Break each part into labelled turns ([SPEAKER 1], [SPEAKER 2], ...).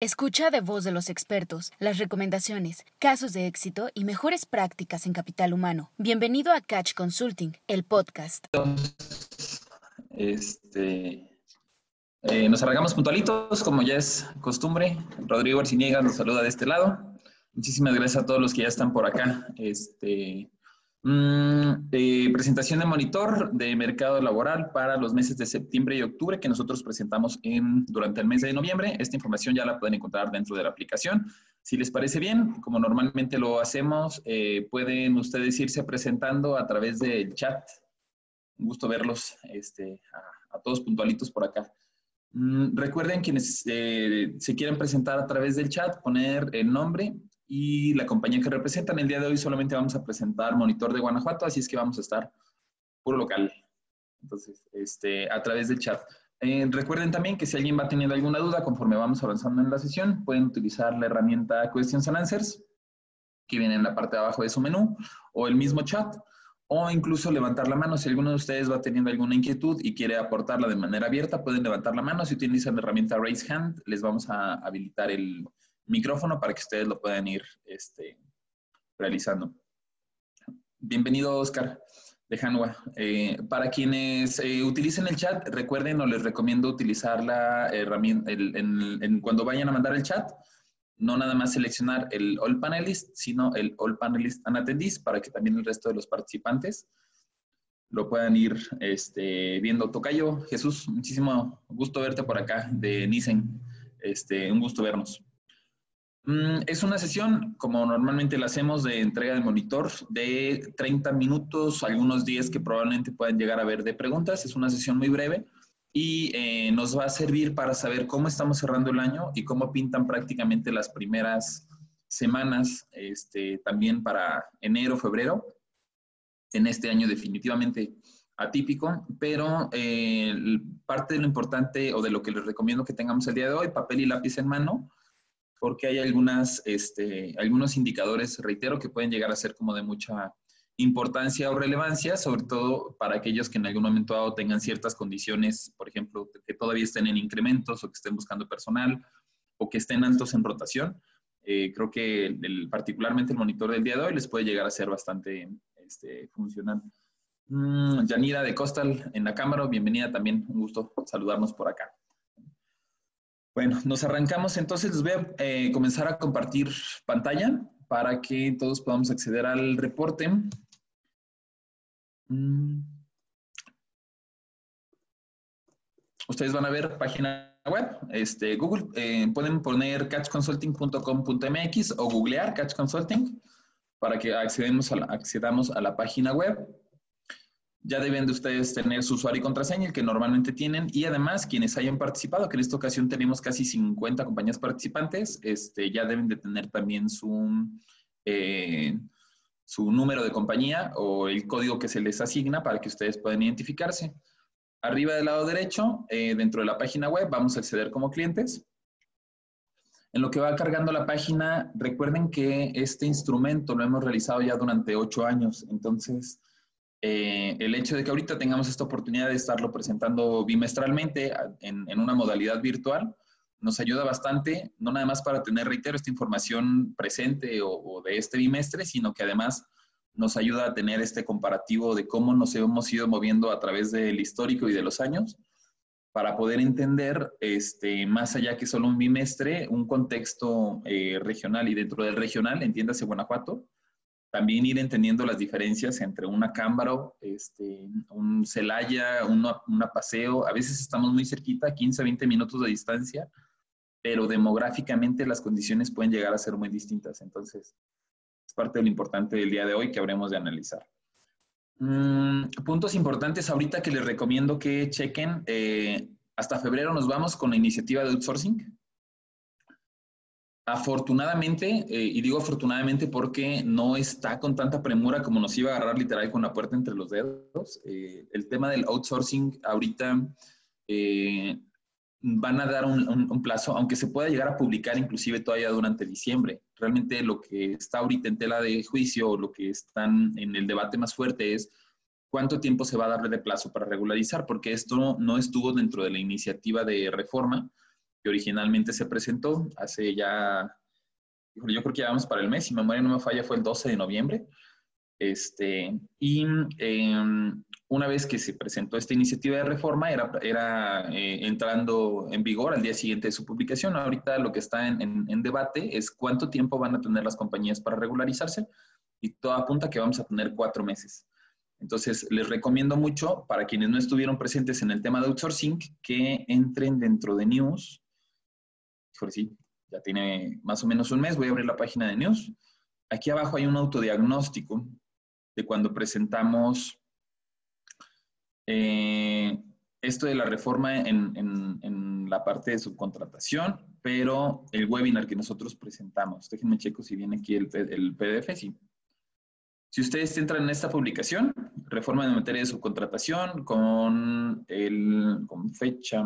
[SPEAKER 1] Escucha de voz de los expertos las recomendaciones, casos de éxito y mejores prácticas en capital humano. Bienvenido a Catch Consulting, el podcast.
[SPEAKER 2] Este, eh, nos arrancamos puntualitos, como ya es costumbre. Rodrigo Arciniegas nos saluda de este lado. Muchísimas gracias a todos los que ya están por acá. Este, Mm, eh, presentación de monitor de mercado laboral para los meses de septiembre y octubre que nosotros presentamos en, durante el mes de noviembre. Esta información ya la pueden encontrar dentro de la aplicación. Si les parece bien, como normalmente lo hacemos, eh, pueden ustedes irse presentando a través del chat. Un gusto verlos este, a, todos puntualitos por acá. Mm, recuerden quienes eh, se quieran presentar a través del chat, poner el nombre y la compañía que representan. El día de hoy solamente vamos a presentar Monitor de Guanajuato, así es que vamos a estar puro local. Entonces, este, a través del chat. Eh, recuerden también que si alguien va teniendo alguna duda conforme vamos avanzando en la sesión, pueden utilizar la herramienta Questions and Answers, que viene en la parte de abajo de su menú, o el mismo chat, o incluso levantar la mano. Si alguno de ustedes va teniendo alguna inquietud y quiere aportarla de manera abierta, pueden levantar la mano. Si utilizan la herramienta Raise Hand, les vamos a habilitar el, micrófono para que ustedes lo puedan ir este, realizando. Bienvenido, Oscar de Hanwa. Eh, para quienes eh, utilicen el chat, recuerden o les recomiendo utilizar la herramienta, cuando vayan a mandar el chat, no nada más seleccionar el All Panelist, sino el All Panelist and Attendees para que también el resto de los participantes lo puedan ir este, viendo. Tocayo, Jesús, muchísimo gusto verte por acá de Nissen. Este, un gusto vernos. Mm, es una sesión, como normalmente la hacemos, de entrega de monitor de 30 minutos, algunos días que probablemente puedan llegar a ver de preguntas. Es una sesión muy breve y eh, nos va a servir para saber cómo estamos cerrando el año y cómo pintan prácticamente las primeras semanas, este, también para enero, febrero, en este año definitivamente atípico, pero eh, parte de lo importante o de lo que les recomiendo que tengamos el día de hoy, papel y lápiz en mano, porque hay algunas, este, algunos indicadores, reitero, que pueden llegar a ser como de mucha importancia o relevancia, sobre todo para aquellos que en algún momento dado tengan ciertas condiciones, por ejemplo, que todavía estén en incrementos o que estén buscando personal o que estén altos en rotación. Eh, creo que el, particularmente el monitor del día de hoy les puede llegar a ser bastante este, funcional. Mm, de Costal en la cámara, bienvenida también, un gusto saludarnos por acá. Bueno, nos arrancamos entonces. Les voy a eh, comenzar a compartir pantalla para que todos podamos acceder al reporte. Mm. Ustedes van a ver página web, este, Google, eh, pueden poner catchconsulting.com.mx o googlear Catch Consulting para que accedemos accedamos a la página web ya deben de ustedes tener su usuario y contraseña, el que normalmente tienen, y además quienes hayan participado, que en esta ocasión tenemos casi 50 compañías participantes, este, ya deben de tener también su, eh, su número de compañía o el código que se les asigna para que ustedes puedan identificarse. Arriba del lado derecho, eh, dentro de la página web, vamos a acceder como clientes. En lo que va cargando la página, recuerden que este instrumento lo hemos realizado ya durante ocho años, entonces eh, el hecho de que ahorita tengamos esta oportunidad de estarlo presentando bimestralmente en, una modalidad virtual nos ayuda bastante, no nada más para tener, reitero, esta información presente o, de este bimestre, sino que además nos ayuda a tener este comparativo de cómo nos hemos ido moviendo a través del histórico y de los años para poder entender, este, más allá que solo un bimestre, un contexto eh, regional y dentro del regional, entiéndase Guanajuato, también ir entendiendo las diferencias entre una Cámbaro, este, un Celaya, una, Paseo. A veces estamos muy cerquita, 15, 20 minutos de distancia, pero demográficamente las condiciones pueden llegar a ser muy distintas. Entonces, es parte de lo importante del día de hoy que habremos de analizar. Mm, puntos importantes ahorita que les recomiendo que chequen. Eh, hasta febrero nos vamos con la iniciativa de outsourcing. Afortunadamente, eh, y digo afortunadamente porque no está con tanta premura como nos iba a agarrar literal con la puerta entre los dedos, eh, el tema del outsourcing ahorita eh, van a dar un, un, plazo, aunque se pueda llegar a publicar inclusive todavía durante diciembre. Realmente lo que está ahorita en tela de juicio o lo que están en el debate más fuerte es cuánto tiempo se va a darle de plazo para regularizar, porque esto no estuvo dentro de la iniciativa de reforma que originalmente se presentó hace ya, yo creo que ya vamos para el mes, si memoria no me falla, fue el 12 de noviembre. Este, y em, una vez que se presentó esta iniciativa de reforma, era, era eh, entrando en vigor al día siguiente de su publicación. Ahorita lo que está en, en, debate es cuánto tiempo van a tener las compañías para regularizarse y todo apunta que vamos a tener cuatro meses. Entonces, les recomiendo mucho para quienes no estuvieron presentes en el tema de outsourcing que entren dentro de News. Por sí, ya tiene más o menos un mes. Voy a abrir la página de News. Aquí abajo hay un autodiagnóstico de cuando presentamos eh, esto de la reforma en, la parte de subcontratación, pero el webinar que nosotros presentamos. Déjenme checo si viene aquí el, el PDF. Sí. Si ustedes entran en esta publicación, reforma de materia de subcontratación con, el, con fecha,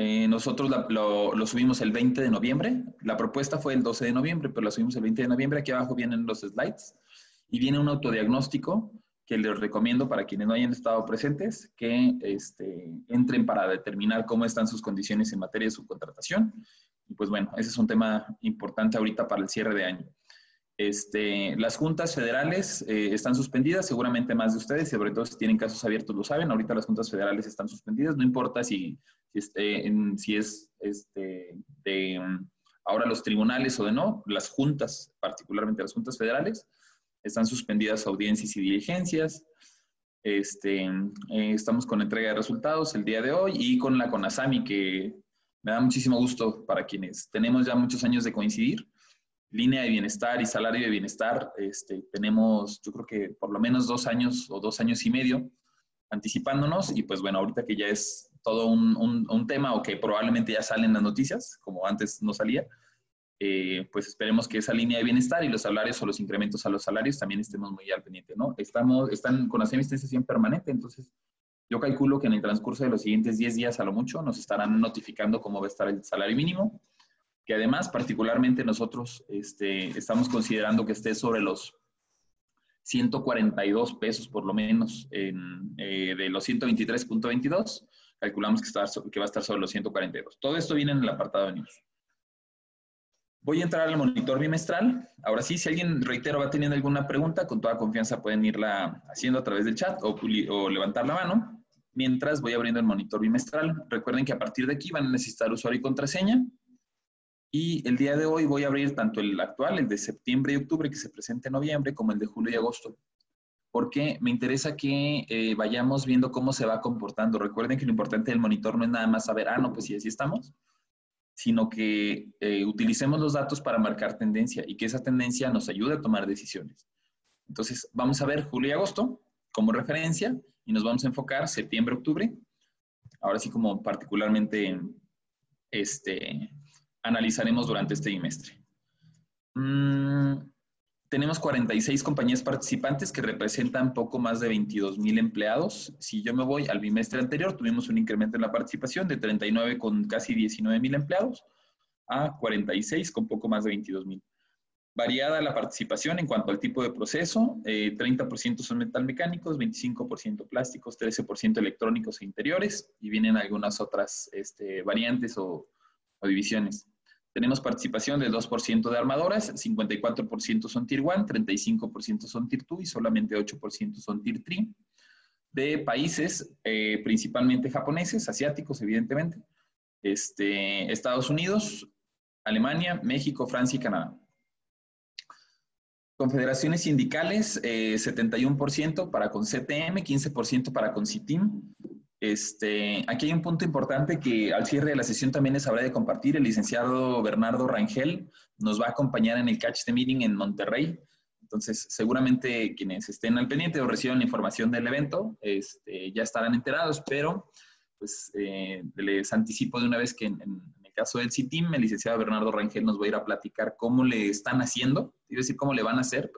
[SPEAKER 2] eh, nosotros lo, subimos el 20 de noviembre. La propuesta fue el 12 de noviembre, pero la subimos el 20 de noviembre. Aquí abajo vienen los slides y viene un autodiagnóstico que les recomiendo para quienes no hayan estado presentes, que este, entren para determinar cómo están sus condiciones en materia de subcontratación. Y pues bueno, ese es un tema importante ahorita para el cierre de año. Este, las juntas federales eh, están suspendidas, seguramente más de ustedes, sobre todo si tienen casos abiertos lo saben, ahorita las juntas federales están suspendidas, no importa si, si, este, si es este, de ahora los tribunales o de no, las juntas, particularmente las juntas federales, están suspendidas audiencias y diligencias. Este, eh, estamos con entrega de resultados el día de hoy y con la CONASAMI, que me da muchísimo gusto para quienes tenemos ya muchos años de coincidir. Línea de bienestar y salario de bienestar, este, tenemos yo creo que por lo menos dos años o dos años y medio anticipándonos y pues bueno, ahorita que ya es todo un, un, tema o que probablemente ya salen las noticias, como antes no salía, eh, pues esperemos que esa línea de bienestar y los salarios o los incrementos a los salarios también estemos muy al pendiente, ¿no? Estamos, están con la semi permanente, entonces yo calculo que en el transcurso de los siguientes 10 días a lo mucho nos estarán notificando cómo va a estar el salario mínimo, que además particularmente nosotros este, estamos considerando que esté sobre los 142 pesos por lo menos en, eh, de los 123.22, calculamos que, está, que va a estar sobre los 142. Todo esto viene en el apartado de news. Voy a entrar al monitor bimestral. Ahora sí, si alguien, reitero, va teniendo alguna pregunta, con toda confianza pueden irla haciendo a través del chat o, o levantar la mano. Mientras voy abriendo el monitor bimestral. Recuerden que a partir de aquí van a necesitar usuario y contraseña. Y el día de hoy voy a abrir tanto el actual, el de septiembre y octubre, que se presenta en noviembre, como el de julio y agosto. Porque me interesa que eh, vayamos viendo cómo se va comportando. Recuerden que lo importante del monitor no es nada más saber, ah, no, pues sí, así estamos, sino que eh, utilicemos los datos para marcar tendencia y que esa tendencia nos ayude a tomar decisiones. Entonces, vamos a ver julio y agosto como referencia y nos vamos a enfocar septiembre, octubre. Ahora sí, como particularmente este, analizaremos durante este trimestre. Mm, tenemos 46 compañías participantes que representan poco más de 22 mil empleados. Si yo me voy al bimestre anterior, tuvimos un incremento en la participación de 39 con casi 19 mil empleados a 46 con poco más de 22 mil. Variada la participación en cuanto al tipo de proceso, 30% eh, son metalmecánicos, 25% plásticos, 13% electrónicos e interiores, y vienen algunas otras este, variantes o divisiones. Tenemos participación del 2% de armadoras, 54% son Tier 1, 35% son Tier 2 y solamente 8% son Tier 3. De países, eh, principalmente japoneses, asiáticos, evidentemente, este, Estados Unidos, Alemania, México, Francia y Canadá. Confederaciones sindicales, 71% eh, para con CTM, 15% para con CITIM, este, aquí hay un punto importante que al cierre de la sesión también les habrá de compartir. El licenciado Bernardo Rangel nos va a acompañar en el Catch the Meeting en Monterrey. Entonces, seguramente quienes estén al pendiente o reciban información del evento este, ya estarán enterados, pero pues eh, les anticipo de una vez que en, el caso del CITIM, el licenciado Bernardo Rangel nos va a ir a platicar cómo le están haciendo, quiero decir, cómo le van a hacer,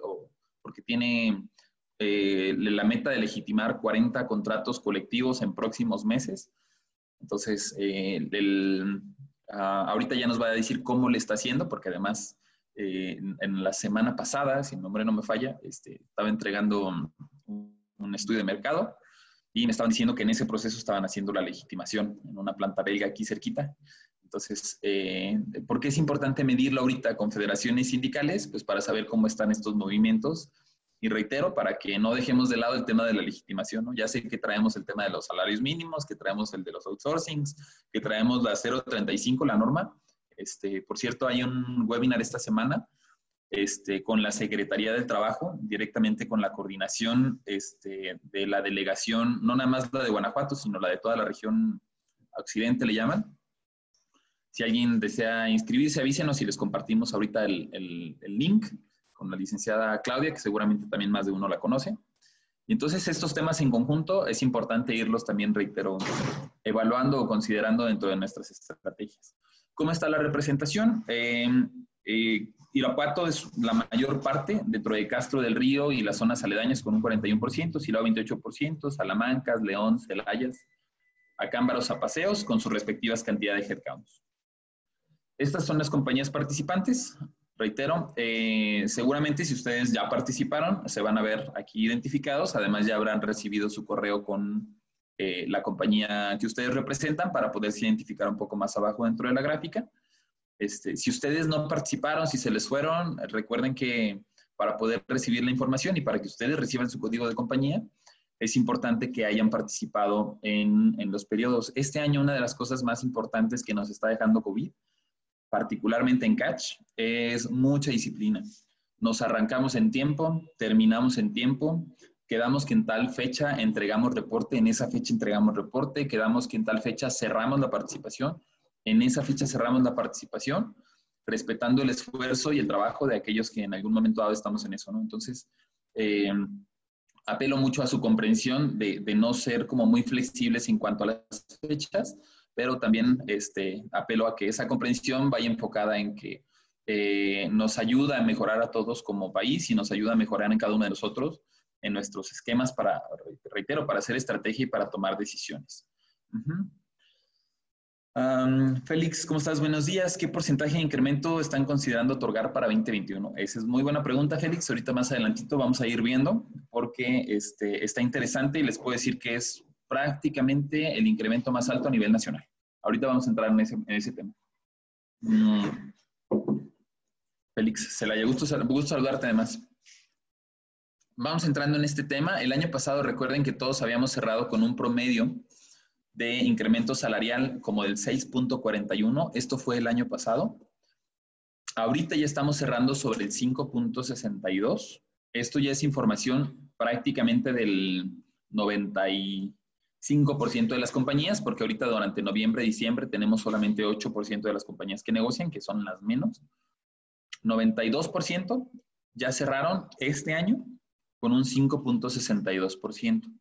[SPEAKER 2] porque tiene eh, la meta de legitimar 40 contratos colectivos en próximos meses. Entonces, eh, ah, ahorita ya nos va a decir cómo le está haciendo, porque además eh, en, la semana pasada, si el nombre no me falla, este, estaba entregando un, estudio de mercado y me estaban diciendo que en ese proceso estaban haciendo la legitimación en una planta belga aquí cerquita. Entonces, eh, ¿por qué es importante medirlo ahorita con federaciones sindicales? Pues para saber cómo están estos movimientos. Y reitero, para que no dejemos de lado el tema de la legitimación, ¿no? Ya sé que traemos el tema de los salarios mínimos, que traemos el de los outsourcings, que traemos la 035, la norma. Este, por cierto, hay un webinar esta semana este, con la Secretaría del Trabajo, directamente con la coordinación este, de la delegación, no nada más la de Guanajuato, sino la de toda la región occidente, le llaman. Si alguien desea inscribirse, avísenos y les compartimos ahorita el, el, link con la licenciada Claudia, que seguramente también más de uno la conoce. Y entonces estos temas en conjunto es importante irlos también, reitero, evaluando o considerando dentro de nuestras estrategias. ¿Cómo está la representación? Eh, eh, Irapuato es la mayor parte dentro de Castro del Río y las zonas aledañas con un 41%, Silao 28%, Salamanca, León, Celayas, Acámbaros a Paseos con sus respectivas cantidades de headcounts. Estas son las compañías participantes. Reitero, eh, seguramente si ustedes ya participaron, se van a ver aquí identificados. Además, ya habrán recibido su correo con eh, la compañía que ustedes representan para poderse identificar un poco más abajo dentro de la gráfica. Este, si ustedes no participaron, si se les fueron, recuerden que para poder recibir la información y para que ustedes reciban su código de compañía, es importante que hayan participado en, en, los periodos. Este año una de las cosas más importantes que nos está dejando COVID, particularmente en Catch, es mucha disciplina. Nos arrancamos en tiempo, terminamos en tiempo, quedamos que en tal fecha entregamos reporte, en esa fecha entregamos reporte, quedamos que en tal fecha cerramos la participación en esa fecha cerramos la participación, respetando el esfuerzo y el trabajo de aquellos que en algún momento dado estamos en eso, ¿no? Entonces, eh, apelo mucho a su comprensión de, no ser como muy flexibles en cuanto a las fechas, pero también este, apelo a que esa comprensión vaya enfocada en que eh, nos ayuda a mejorar a todos como país y nos ayuda a mejorar en cada uno de nosotros en nuestros esquemas para, reitero, para hacer estrategia y para tomar decisiones. Félix, ¿cómo estás? Buenos días. ¿Qué porcentaje de incremento están considerando otorgar para 2021? Esa es muy buena pregunta, Félix. Ahorita más adelantito vamos a ir viendo porque este, está interesante y les puedo decir que es prácticamente el incremento más alto a nivel nacional. Ahorita vamos a entrar en ese, tema. Mm. Félix, se la haya gusto, gusto saludarte además. Vamos entrando en este tema. El año pasado recuerden que todos habíamos cerrado con un promedio de incremento salarial como del 6.41. Esto fue el año pasado. Ahorita ya estamos cerrando sobre el 5.62. Esto ya es información prácticamente del 95% de las compañías, porque ahorita durante noviembre diciembre tenemos solamente 8% de las compañías que negocian, que son las menos. 92% ya cerraron este año con un 5.62%.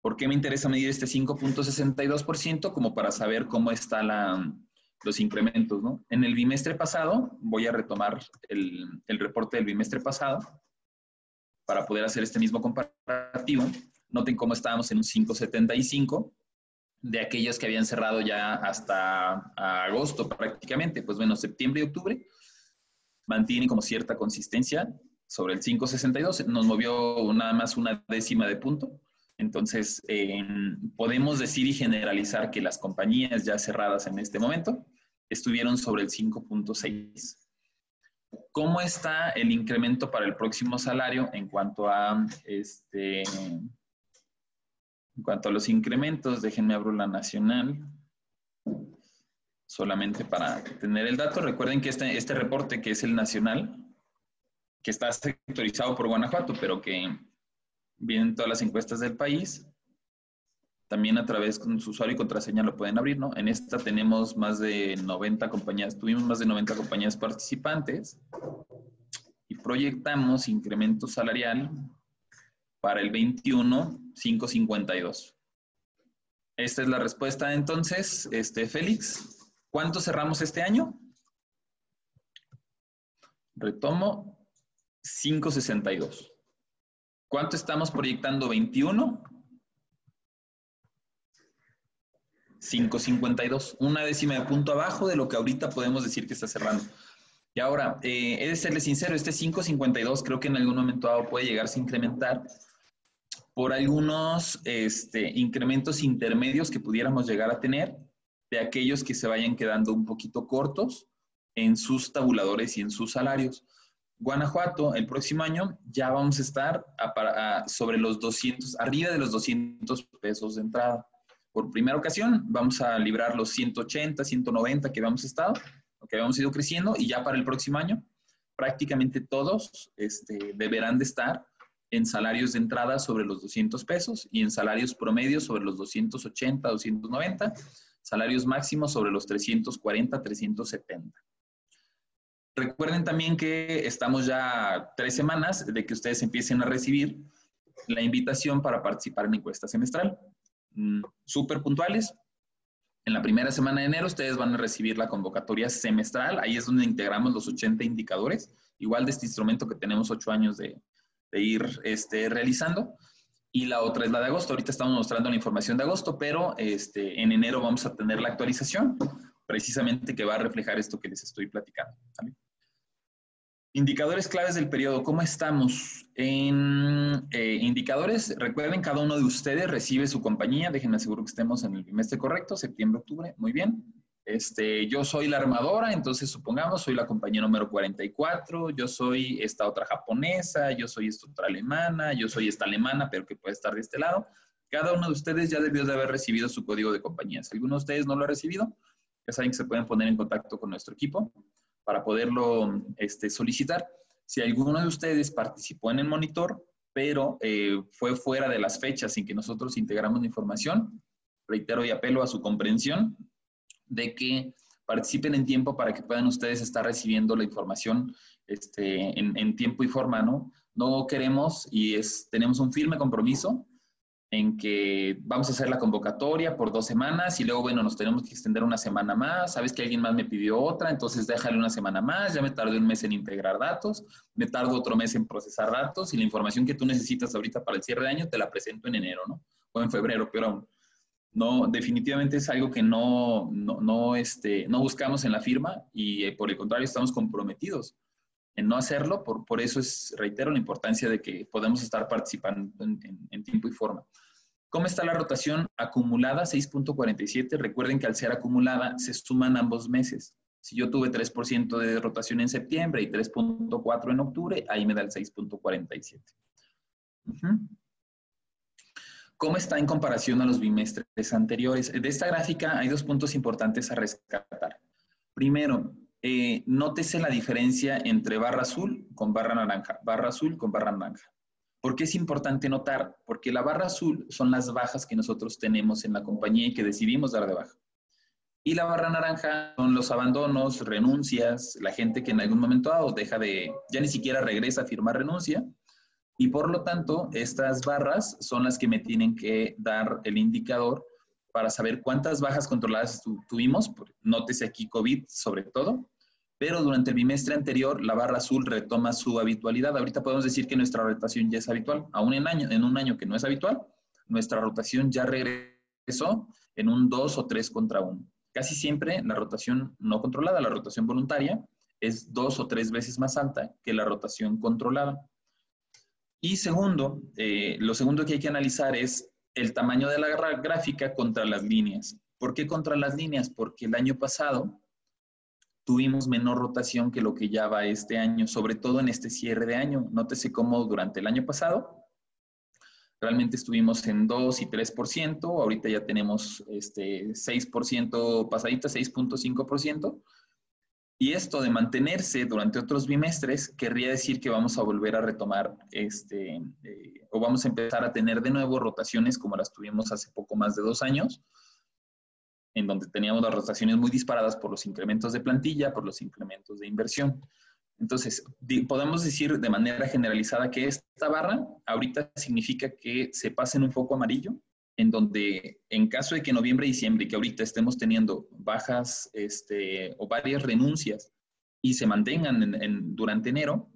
[SPEAKER 2] ¿Por qué me interesa medir este 5.62%? Como para saber cómo están los incrementos. ¿no? En el bimestre pasado, voy a retomar el, el reporte del bimestre pasado para poder hacer este mismo comparativo. Noten cómo estábamos en un 5.75 de aquellos que habían cerrado ya hasta agosto prácticamente. Pues bueno, septiembre y octubre mantienen como cierta consistencia sobre el 5.62. Nos movió nada más una décima de punto. Entonces, podemos decir y generalizar que las compañías ya cerradas en este momento estuvieron sobre el 5.6. ¿Cómo está el incremento para el próximo salario en cuanto a este en cuanto a los incrementos? Déjenme abrir la nacional. Solamente para tener el dato, recuerden que este, este reporte que es el nacional, que está sectorizado por Guanajuato, pero que vienen todas las encuestas del país. También a través con su usuario y contraseña lo pueden abrir, ¿no? En esta tenemos más de 90 compañías, tuvimos más de 90 compañías participantes y proyectamos incremento salarial para el 21, 552. Esta es la respuesta entonces, este, Félix. ¿Cuánto cerramos este año? Retomo, 562. ¿Cuánto estamos proyectando? 21. 5.52, una décima de punto abajo de lo que ahorita podemos decir que está cerrando. Y ahora, eh, he de serle sincero, este 5.52 creo que en algún momento dado puede llegarse a incrementar por algunos este, incrementos intermedios que pudiéramos llegar a tener de aquellos que se vayan quedando un poquito cortos en sus tabuladores y en sus salarios. Guanajuato, el próximo año ya vamos a estar sobre los 200, arriba de los 200 pesos de entrada. Por primera ocasión vamos a librar los 180, 190 que habíamos estado, que habíamos ido creciendo, y ya para el próximo año prácticamente todos este, deberán de estar en salarios de entrada sobre los 200 pesos y en salarios promedios sobre los 280, 290, salarios máximos sobre los 340, 370. Recuerden también que estamos ya tres semanas de que ustedes empiecen a recibir la invitación para participar en encuesta semestral. Mm, súper puntuales. En la primera semana de enero ustedes van a recibir la convocatoria semestral. Ahí es donde integramos los 80 indicadores, igual de este instrumento que tenemos ocho años de, ir este, realizando. Y la otra es la de agosto. Ahorita estamos mostrando la información de agosto, pero este, en enero vamos a tener la actualización, precisamente que va a reflejar esto que les estoy platicando. Indicadores claves del periodo. ¿Cómo estamos? En eh, indicadores, recuerden, cada uno de ustedes recibe su compañía. Déjenme asegurar que estemos en el trimestre correcto, septiembre, octubre. Muy bien. Este, yo soy la armadora, entonces supongamos, soy la compañía número 44, yo soy esta otra japonesa, yo soy esta otra alemana, yo soy esta alemana, pero que puede estar de este lado. Cada uno de ustedes ya debió de haber recibido su código de compañía. Si alguno de ustedes no lo ha recibido, ya saben que se pueden poner en contacto con nuestro equipo para poderlo este, solicitar. Si alguno de ustedes participó en el monitor, pero eh, fue fuera de las fechas sin que nosotros integramos la información, reitero y apelo a su comprensión de que participen en tiempo para que puedan ustedes estar recibiendo la información este, en, en, tiempo y forma, ¿no? No queremos y es, tenemos un firme compromiso en que vamos a hacer la convocatoria por dos semanas y luego, bueno, nos tenemos que extender una semana más. Sabes que alguien más me pidió otra, entonces déjale una semana más. Ya me tardé un mes en integrar datos, me tardo otro mes en procesar datos y la información que tú necesitas ahorita para el cierre de año te la presento en enero, ¿no? O en febrero, pero aún. No, definitivamente es algo que no, no, este, no buscamos en la firma y eh, por el contrario estamos comprometidos en no hacerlo. Por, por eso es, reitero, la importancia de que podamos estar participando en tiempo y forma. ¿Cómo está la rotación acumulada? 6.47. Recuerden que al ser acumulada se suman ambos meses. Si yo tuve 3% de rotación en septiembre y 3.4 en octubre, ahí me da el 6.47. ¿Cómo está en comparación a los bimestres anteriores? De esta gráfica hay dos puntos importantes a rescatar. Primero, eh, nótese la diferencia entre barra azul con barra naranja, barra azul con barra naranja. ¿Por qué es importante notar? Porque la barra azul son las bajas que nosotros tenemos en la compañía y que decidimos dar de baja. Y la barra naranja son los abandonos, renuncias, la gente que en algún momento dado deja de, ya ni siquiera regresa a firmar renuncia. Y por lo tanto, estas barras son las que me tienen que dar el indicador para saber cuántas bajas controladas tuvimos, nótese aquí COVID sobre todo, pero durante el bimestre anterior la barra azul retoma su habitualidad. Ahorita podemos decir que nuestra rotación ya es habitual, aún en, año, en un año que no es habitual, nuestra rotación ya regresó en un 2 o 3 contra 1. Casi siempre la rotación no controlada, la rotación voluntaria, es dos o tres veces más alta que la rotación controlada. Y segundo, eh, lo segundo que hay que analizar es el tamaño de la gráfica contra las líneas. ¿Por qué contra las líneas? Porque el año pasado tuvimos menor rotación que lo que ya va este año, sobre todo en este cierre de año. Nótese cómo durante el año pasado realmente estuvimos en 2 y 3%, ahorita ya tenemos este 6% pasadita, 6.5%. Y esto de mantenerse durante otros bimestres querría decir que vamos a volver a retomar este, eh, o vamos a empezar a tener de nuevo rotaciones como las tuvimos hace poco más de dos años, en donde teníamos las rotaciones muy disparadas por los incrementos de plantilla, por los incrementos de inversión. Entonces, podemos decir de manera generalizada que esta barra ahorita significa que se pasa en un foco amarillo, en donde en caso de que noviembre y diciembre, que ahorita estemos teniendo bajas este, o varias renuncias y se mantengan durante enero,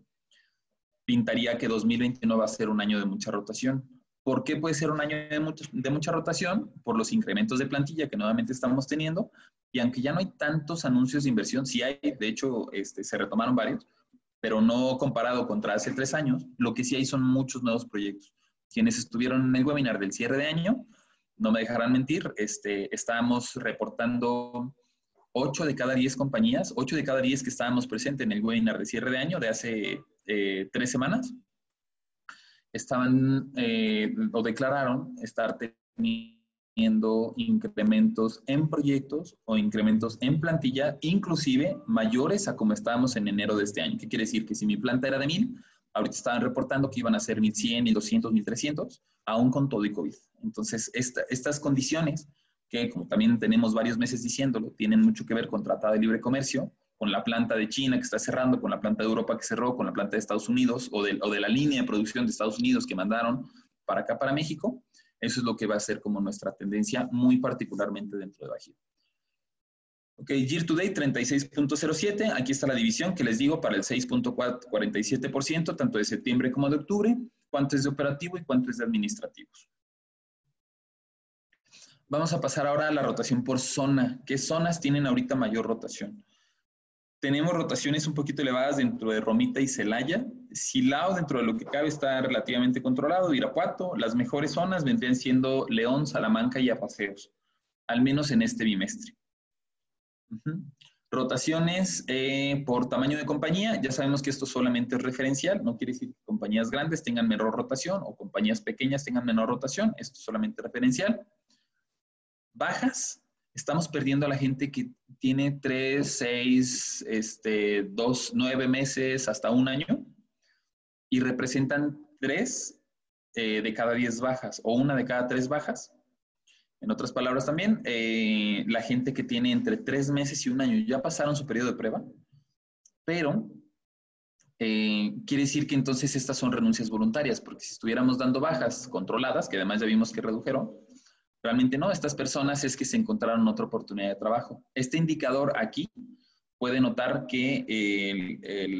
[SPEAKER 2] pintaría que 2021 va a ser un año de mucha rotación. ¿Por qué puede ser un año de, mucha rotación? Por los incrementos de plantilla que nuevamente estamos teniendo. Y aunque ya no hay tantos anuncios de inversión, sí hay, de hecho, este, se retomaron varios, pero no comparado contra hace tres años, lo que sí hay son muchos nuevos proyectos. Quienes estuvieron en el webinar del cierre de año, no me dejarán mentir, este, estábamos reportando 8 de cada 10 compañías, 8 de cada 10 que estábamos presentes en el webinar de cierre de año de hace eh, tres semanas, estaban eh, o declararon estar teniendo incrementos en proyectos o incrementos en plantilla, inclusive mayores a como estábamos en enero de este año. ¿Qué quiere decir? Que si mi planta era de 1000, ahorita estaban reportando que iban a ser 1100, 1200, 1300, aún con todo y COVID. Entonces, estas condiciones, que como también tenemos varios meses diciéndolo, tienen mucho que ver con Tratado de Libre Comercio, con la planta de China que está cerrando, con la planta de Europa que cerró, con la planta de Estados Unidos o de, o de la línea de producción de Estados Unidos que mandaron para acá, para México. Eso es lo que va a ser como nuestra tendencia, muy particularmente dentro de Bajío. Ok, year to date 36.07. Aquí está la división que les digo para el 6.47%, tanto de septiembre como de octubre. Cuánto es de operativo y cuánto es de administrativos. Vamos a pasar ahora a la rotación por zona. ¿Qué zonas tienen ahorita mayor rotación? Tenemos rotaciones un poquito elevadas dentro de Romita y Celaya. Silao, dentro de lo que cabe, está relativamente controlado. Irapuato, las mejores zonas vendrían siendo León, Salamanca y Apaseos, al menos en este bimestre. Rotaciones eh, por tamaño de compañía. Ya sabemos que esto solamente es referencial. No quiere decir que compañías grandes tengan menor rotación o compañías pequeñas tengan menor rotación. Esto es solamente referencial bajas, estamos perdiendo a la gente que tiene tres, seis, este, dos, nueve meses hasta un año y representan tres eh, de cada diez bajas o una de cada tres bajas. En otras palabras también, eh, la gente que tiene entre tres meses y un año ya pasaron su periodo de prueba, pero eh, quiere decir que entonces estas son renuncias voluntarias, porque si estuviéramos dando bajas controladas, que además ya vimos que redujeron, Realmente no, estas personas es que se encontraron otra oportunidad de trabajo. Este indicador aquí puede notar que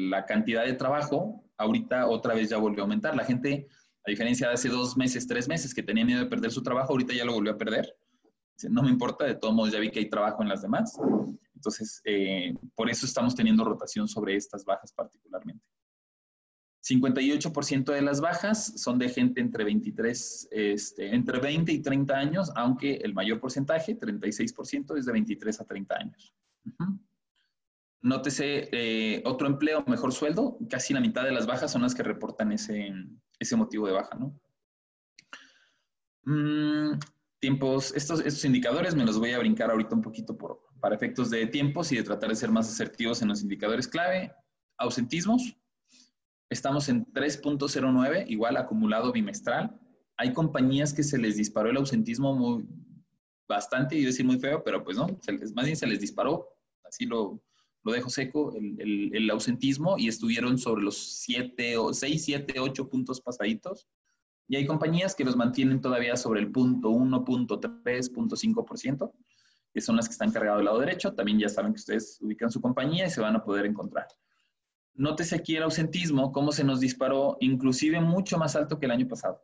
[SPEAKER 2] la cantidad de trabajo ahorita otra vez ya volvió a aumentar. La gente, a diferencia de hace dos meses, tres meses, que tenía miedo de perder su trabajo, ahorita ya lo volvió a perder. No me importa, de todos modos ya vi que hay trabajo en las demás. Entonces, eh, por eso estamos teniendo rotación sobre estas bajas particularmente. 58% de las bajas son de gente entre 23, este, entre 20 y 30 años, aunque el mayor porcentaje, 36%, es de 23 a 30 años. Nótese eh, otro empleo, mejor sueldo, casi la mitad de las bajas son las que reportan ese, ese motivo de baja, ¿no? Mm, tiempos, estos, estos indicadores me los voy a brincar ahorita un poquito por, para efectos de tiempos y de tratar de ser más asertivos en los indicadores clave. Ausentismos, Estamos en 3.09, igual acumulado bimestral. Hay compañías que se les disparó el ausentismo muy, bastante, y decir muy feo, pero pues no, más bien se les disparó, así lo, lo dejo seco, el, ausentismo, y estuvieron sobre los 7, o 6, 7, 8 puntos pasaditos. Y hay compañías que los mantienen todavía sobre el punto 1, punto 3, punto 5%, que son las que están cargadas del lado derecho. También ya saben que ustedes ubican su compañía y se van a poder encontrar. Nótese aquí el ausentismo, cómo se nos disparó, inclusive mucho más alto que el año pasado.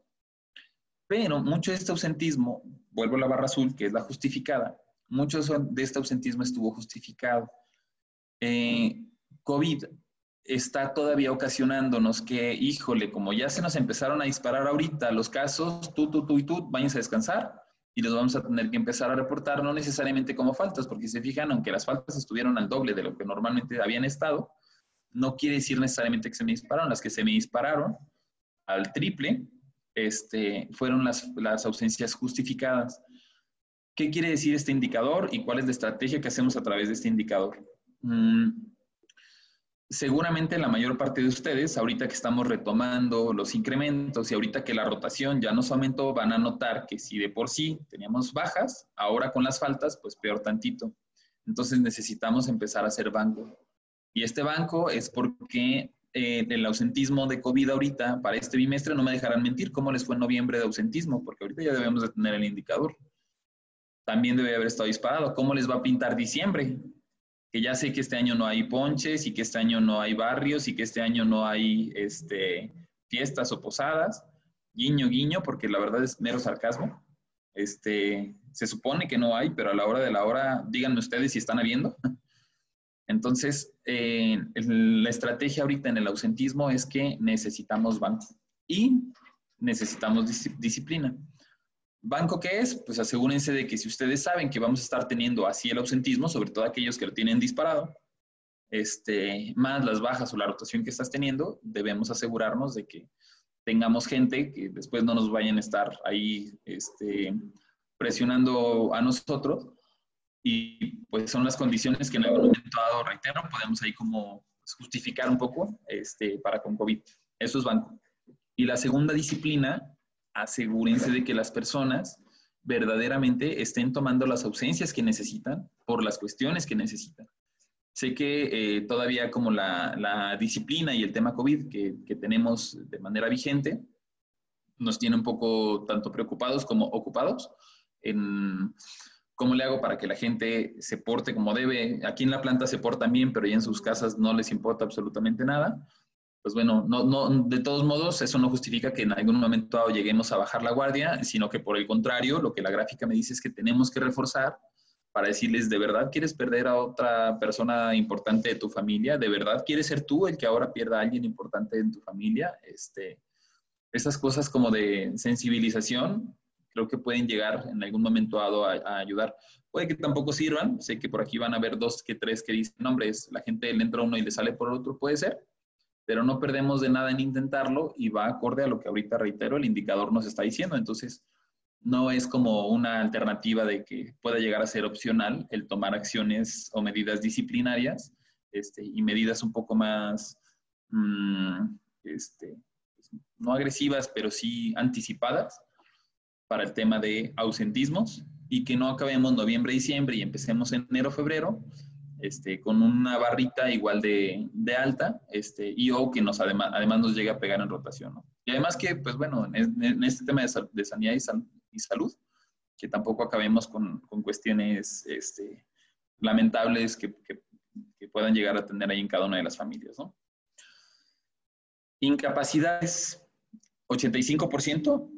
[SPEAKER 2] Pero mucho de este ausentismo, vuelvo a la barra azul, que es la justificada, mucho de este ausentismo estuvo justificado. Eh, COVID está todavía ocasionándonos que, híjole, como ya se nos empezaron a disparar ahorita los casos, tú, tú, tú y tú, váyanse a descansar y los vamos a tener que empezar a reportar, no necesariamente como faltas, porque si se fijan, aunque las faltas estuvieron al doble de lo que normalmente habían estado, no quiere decir necesariamente que se me dispararon, las que se me dispararon al triple este, fueron las, las ausencias justificadas. ¿Qué quiere decir este indicador y cuál es la estrategia que hacemos a través de este indicador? Mm, seguramente la mayor parte de ustedes, ahorita que estamos retomando los incrementos y ahorita que la rotación ya nos aumentó, van a notar que si de por sí teníamos bajas, ahora con las faltas, pues peor tantito. Entonces necesitamos empezar a hacer banco. Y este banco es porque eh, el ausentismo de COVID ahorita, para este bimestre, no me dejarán mentir cómo les fue en noviembre de ausentismo, porque ahorita ya debemos de tener el indicador. También debe haber estado disparado. ¿Cómo les va a pintar diciembre? Que ya sé que este año no hay ponches y que este año no hay barrios y que este año no hay este, fiestas o posadas. Guiño, guiño, porque la verdad es mero sarcasmo. Este, se supone que no hay, pero a la hora de la hora, díganme ustedes si están habiendo. Entonces, eh, la estrategia ahorita en el ausentismo es que necesitamos banco. Y necesitamos disciplina. ¿Banco qué es? Pues asegúrense de que si ustedes saben que vamos a estar teniendo así el ausentismo, sobre todo aquellos que lo tienen disparado, este, más las bajas o la rotación que estás teniendo, debemos asegurarnos de que tengamos gente que después no nos vayan a estar ahí este, presionando a nosotros. Y pues son las condiciones que en algún momento dado, reitero, podemos ahí como justificar un poco este, para con COVID. Eso es banco. Y la segunda disciplina, asegúrense de que las personas verdaderamente estén tomando las ausencias que necesitan por las cuestiones que necesitan. Sé que eh, todavía como la, disciplina y el tema COVID que, que, tenemos de manera vigente nos tiene un poco tanto preocupados como ocupados en cómo le hago para que la gente se porte como debe. Aquí en la planta se portan bien, pero ya en sus casas no les importa absolutamente nada pues bueno, no, no, de todos modos, eso no justifica que en algún momento lleguemos a bajar la guardia, sino que por el contrario, lo que la gráfica me dice es que tenemos que reforzar para decirles, ¿de verdad quieres perder a otra persona importante de tu familia? ¿De verdad quieres ser tú el que ahora pierda a alguien importante en tu familia? Este, esas cosas como de sensibilización creo que pueden llegar en algún momento a, a, ayudar. Puede que tampoco sirvan, sé que por aquí van a haber dos que tres que dicen, hombre, es, la gente le entra uno y le sale por otro, puede ser, pero no perdemos de nada en intentarlo y va acorde a lo que ahorita reitero, el indicador nos está diciendo. Entonces, no es como una alternativa de que pueda llegar a ser opcional el tomar acciones o medidas disciplinarias este, y medidas un poco más, mm, este, no agresivas, pero sí anticipadas para el tema de ausentismos y que no acabemos noviembre, diciembre y empecemos en enero, febrero este, con una barrita igual de, de, alta, este, y o que nos además, además nos llegue a pegar en rotación, ¿no? Y además que, pues bueno, en, este tema de, sanidad y, salud, que tampoco acabemos con, con cuestiones este, lamentables que, que, que, puedan llegar a tener ahí en cada una de las familias, ¿no? Incapacidades, 85%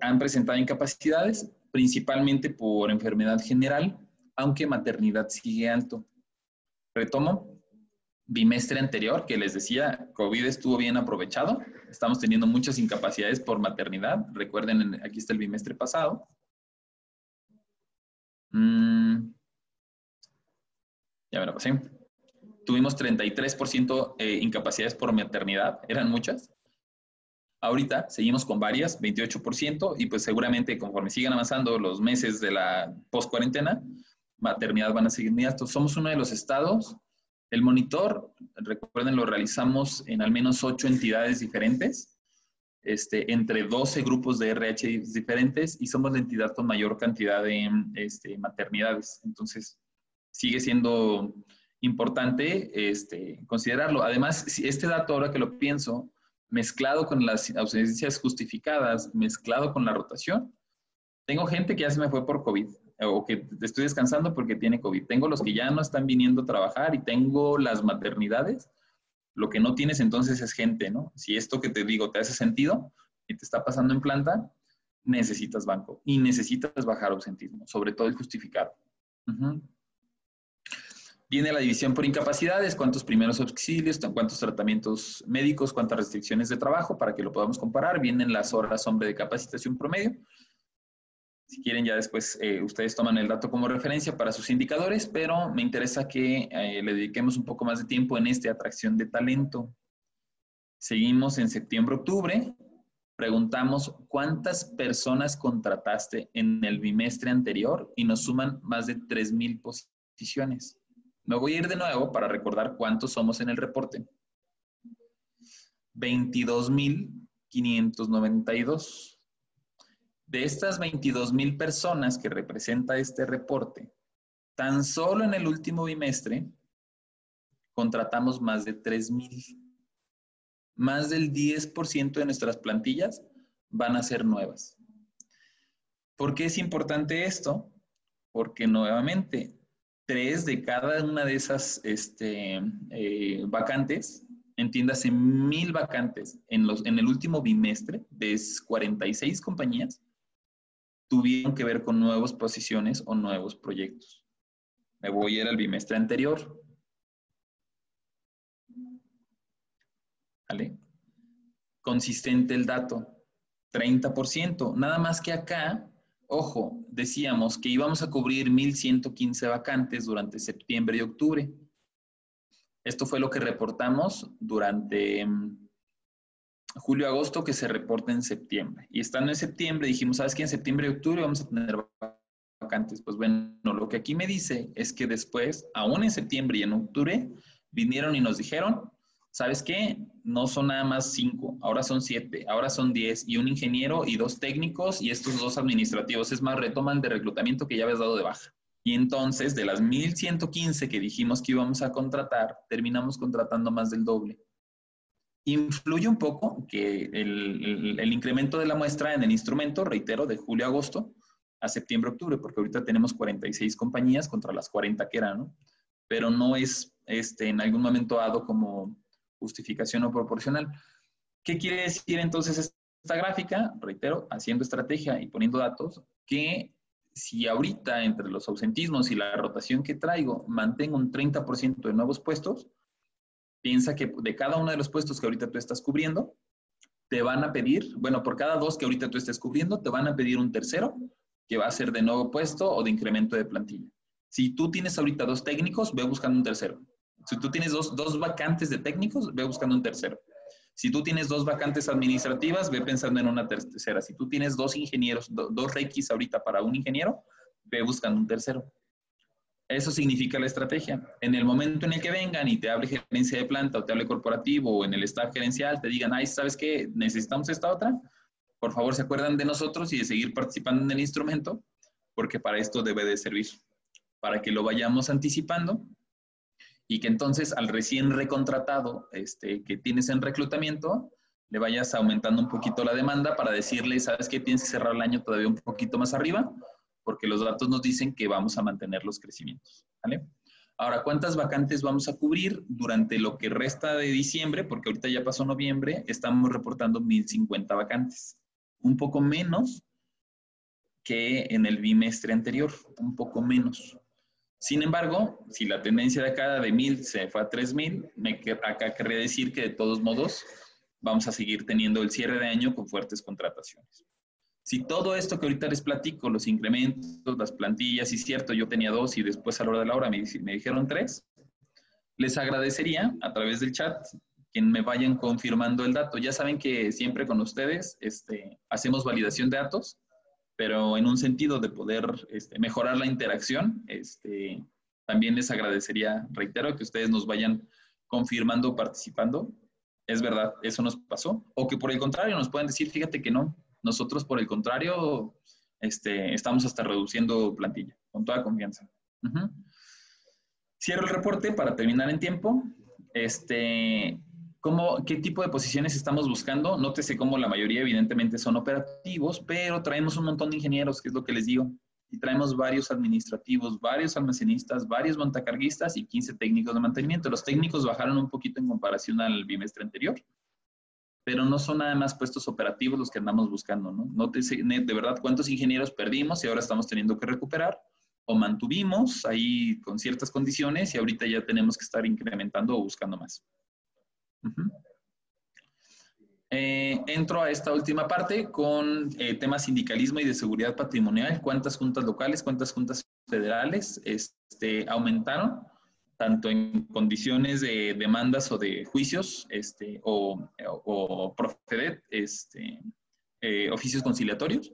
[SPEAKER 2] han presentado incapacidades, principalmente por enfermedad general, aunque maternidad sigue alto. Retomo, bimestre anterior, que les decía, COVID estuvo bien aprovechado. Estamos teniendo muchas incapacidades por maternidad. Recuerden, aquí está el bimestre pasado. Mm. ya me lo pasé. Tuvimos 33% eh, incapacidades por maternidad, eran muchas. Ahorita seguimos con varias, 28%, y pues seguramente conforme sigan avanzando los meses de la post-cuarentena, maternidad van a seguir altos. Somos uno de los estados. El monitor, recuerden, lo realizamos en al menos ocho entidades diferentes, este, entre 12 grupos de RH diferentes y somos la entidad con mayor cantidad de este, maternidades. Entonces, sigue siendo importante este, considerarlo. Además, este dato, ahora que lo pienso, mezclado con las ausencias justificadas, mezclado con la rotación, tengo gente que ya se me fue por COVID o que estoy descansando porque tiene COVID. Tengo los que ya no están viniendo a trabajar y tengo las maternidades. Lo que no tienes entonces es gente, ¿no? Si esto que te digo te hace sentido y te está pasando en planta, necesitas banco y necesitas bajar ausentismo, sobre todo el justificado. Viene la división por incapacidades, cuántos primeros auxilios, cuántos tratamientos médicos, cuántas restricciones de trabajo, para que lo podamos comparar. Vienen las horas hombre de capacitación promedio si quieren, ya después eh, ustedes toman el dato como referencia para sus indicadores, pero me interesa que eh, le dediquemos un poco más de tiempo en esta atracción de talento. Seguimos en septiembre-octubre. Preguntamos cuántas personas contrataste en el bimestre anterior y nos suman más de 3,000 posiciones. Me voy a ir de nuevo para recordar cuántos somos en el reporte. 22,592. De estas 22 mil personas que representa este reporte, tan solo en el último bimestre contratamos más de 3 mil. Más del 10% de nuestras plantillas van a ser nuevas. ¿Por qué es importante esto? Porque nuevamente, tres de cada una de esas este, eh, vacantes, entiéndase mil vacantes en, los, en el último bimestre de 46 compañías, tuvieron que ver con nuevas posiciones o nuevos proyectos. Me voy a ir al bimestre anterior. ¿Vale? Consistente el dato. 30%. Nada más que acá, ojo, decíamos que íbamos a cubrir 1.115 vacantes durante septiembre y octubre. Esto fue lo que reportamos durante mm, julio-agosto, que se reporta en septiembre. Y estando en septiembre, dijimos, ¿sabes qué? En septiembre y octubre vamos a tener vacantes. Pues bueno, lo que aquí me dice es que después, aún en septiembre y en octubre, vinieron y nos dijeron, ¿sabes qué? No son nada más cinco, ahora son siete, ahora son diez, y un ingeniero y dos técnicos y estos dos administrativos. Es más, retoman de reclutamiento que ya habías dado de baja. Y entonces, de las 1.115 que dijimos que íbamos a contratar, terminamos contratando más del doble. Influye un poco que el, el incremento de la muestra en el instrumento, reitero, de julio a agosto a septiembre-octubre, porque ahorita tenemos 46 compañías contra las 40 que eran, ¿no? Pero no es este, en algún momento dado como justificación o proporcional. ¿Qué quiere decir entonces esta gráfica? Reitero, haciendo estrategia y poniendo datos, que si ahorita entre los ausentismos y la rotación que traigo mantengo un 30% de nuevos puestos, piensa que de cada uno de los puestos que ahorita tú estás cubriendo, te van a pedir, bueno, por cada dos que ahorita tú estés cubriendo, te van a pedir un tercero que va a ser de nuevo puesto o de incremento de plantilla. Si tú tienes ahorita dos técnicos, ve buscando un tercero. Si tú tienes dos, dos vacantes de técnicos, ve buscando un tercero. Si tú tienes dos vacantes administrativas, ve pensando en una tercera. Si tú tienes dos ingenieros, dos requis ahorita para un ingeniero, ve buscando un tercero. Eso significa la estrategia. En el momento en el que vengan y te hable gerencia de planta o te hable corporativo o en el staff gerencial, te digan, ay, ¿sabes qué? Necesitamos esta otra. Por favor, se acuerdan de nosotros y de seguir participando en el instrumento, porque para esto debe de servir. Para que lo vayamos anticipando y que entonces al recién recontratado este, que tienes en reclutamiento, le vayas aumentando un poquito la demanda para decirle, sabes que tienes que cerrar el año todavía un poquito más arriba, porque los datos nos dicen que vamos a mantener los crecimientos. ¿vale? Ahora, ¿cuántas vacantes vamos a cubrir durante lo que resta de diciembre? Porque ahorita ya pasó noviembre, estamos reportando 1.050 vacantes, un poco menos que en el bimestre anterior, un poco menos. Sin embargo, si la tendencia de acá de 1000 se fue a 3000, me, acá querría decir que de todos modos vamos a seguir teniendo el cierre de año con fuertes contrataciones. Si todo esto que ahorita les platico, los incrementos, las plantillas, y cierto, yo tenía dos y después a la hora de la hora me, dijeron tres, les agradecería a través del chat que me vayan confirmando el dato. Ya saben que siempre con ustedes este, hacemos validación de datos pero en un sentido de poder este, mejorar la interacción, este, también les agradecería, reitero, que ustedes nos vayan confirmando, participando. Es verdad, eso nos pasó. O que por el contrario nos pueden decir, fíjate que no, nosotros por el contrario este, estamos hasta reduciendo plantilla, con toda confianza. Cierro el reporte para terminar en tiempo. Este, ¿Cómo, ¿Qué tipo de posiciones estamos buscando? Nótese cómo la mayoría evidentemente son operativos, pero traemos un montón de ingenieros, que es lo que les digo, y traemos varios administrativos, varios almacenistas, varios montacarguistas y 15 técnicos de mantenimiento. Los técnicos bajaron un poquito en comparación al bimestre anterior, pero no son nada más puestos operativos los que andamos buscando, ¿no? Nótese de verdad cuántos ingenieros perdimos y ahora estamos teniendo que recuperar o mantuvimos ahí con ciertas condiciones y ahorita ya tenemos que estar incrementando o buscando más. Eh, entro a esta última parte con eh, temas sindicalismo y de seguridad patrimonial. ¿Cuántas juntas locales, cuántas juntas federales este, aumentaron? Tanto en condiciones de demandas o de juicios, este, o, o, este, eh, oficios conciliatorios,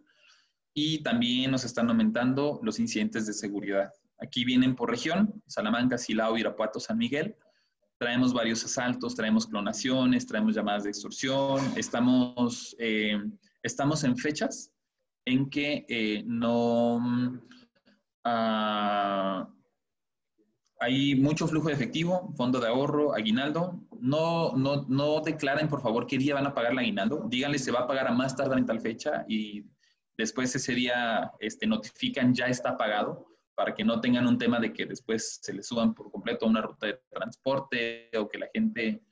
[SPEAKER 2] y también nos están aumentando los incidentes de seguridad. Aquí vienen por región, Salamanca, Silao, Irapuato, San Miguel, traemos varios asaltos, traemos clonaciones, traemos llamadas de extorsión, estamos, eh, estamos en fechas en que eh, no ah, hay mucho flujo de efectivo, fondo de ahorro, aguinaldo. No, no, no declaren, por favor, qué día van a pagar el aguinaldo. Díganle, se va a pagar a más tardar en tal fecha y después ese día este, notifican ya está pagado para que no tengan un tema de que después se les suban por completo a una ruta de transporte o que la gente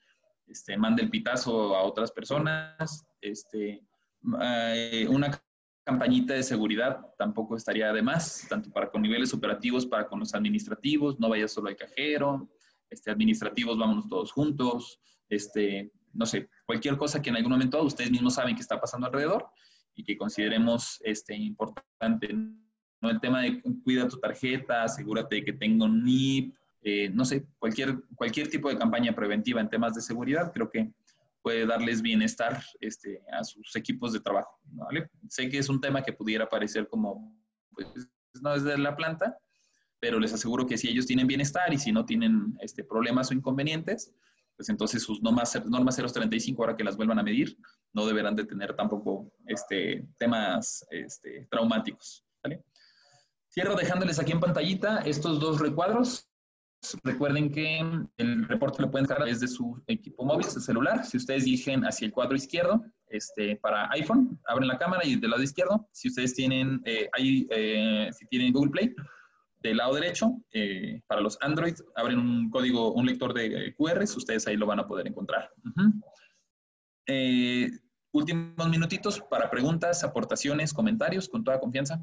[SPEAKER 2] este, mande el pitazo a otras personas. Este, eh, una campañita de seguridad tampoco estaría de más, tanto para con niveles operativos, para con los administrativos, no vaya solo al cajero, este, administrativos, vámonos todos juntos, este, no sé, cualquier cosa que en algún momento ustedes mismos saben que está pasando alrededor y que consideremos este, importante. ¿no? El tema de cuida tu tarjeta, asegúrate de que tenga un NIP, eh, no sé, cualquier, cualquier tipo de campaña preventiva en temas de seguridad, creo que puede darles bienestar este, a sus equipos de trabajo. Sé que es un tema que pudiera parecer como, pues, no es de la planta, pero les aseguro que si ellos tienen bienestar y si no tienen este, problemas o inconvenientes, pues entonces sus normas, normas 035, ahora que las vuelvan a medir, no deberán de tener tampoco este, temas este, traumáticos. Cierro dejándoles aquí en pantallita estos dos recuadros. Recuerden que el reporte lo pueden cargar desde su equipo móvil, su celular. Si ustedes dirigen hacia el cuadro izquierdo, este, para iPhone, abren la cámara y del lado izquierdo, si ustedes tienen, eh, eh, si tienen Google Play, del lado derecho, eh, para los Android, abren un código, un lector de QR, ustedes ahí lo van a poder encontrar. últimos minutitos para preguntas, aportaciones, comentarios, con toda confianza.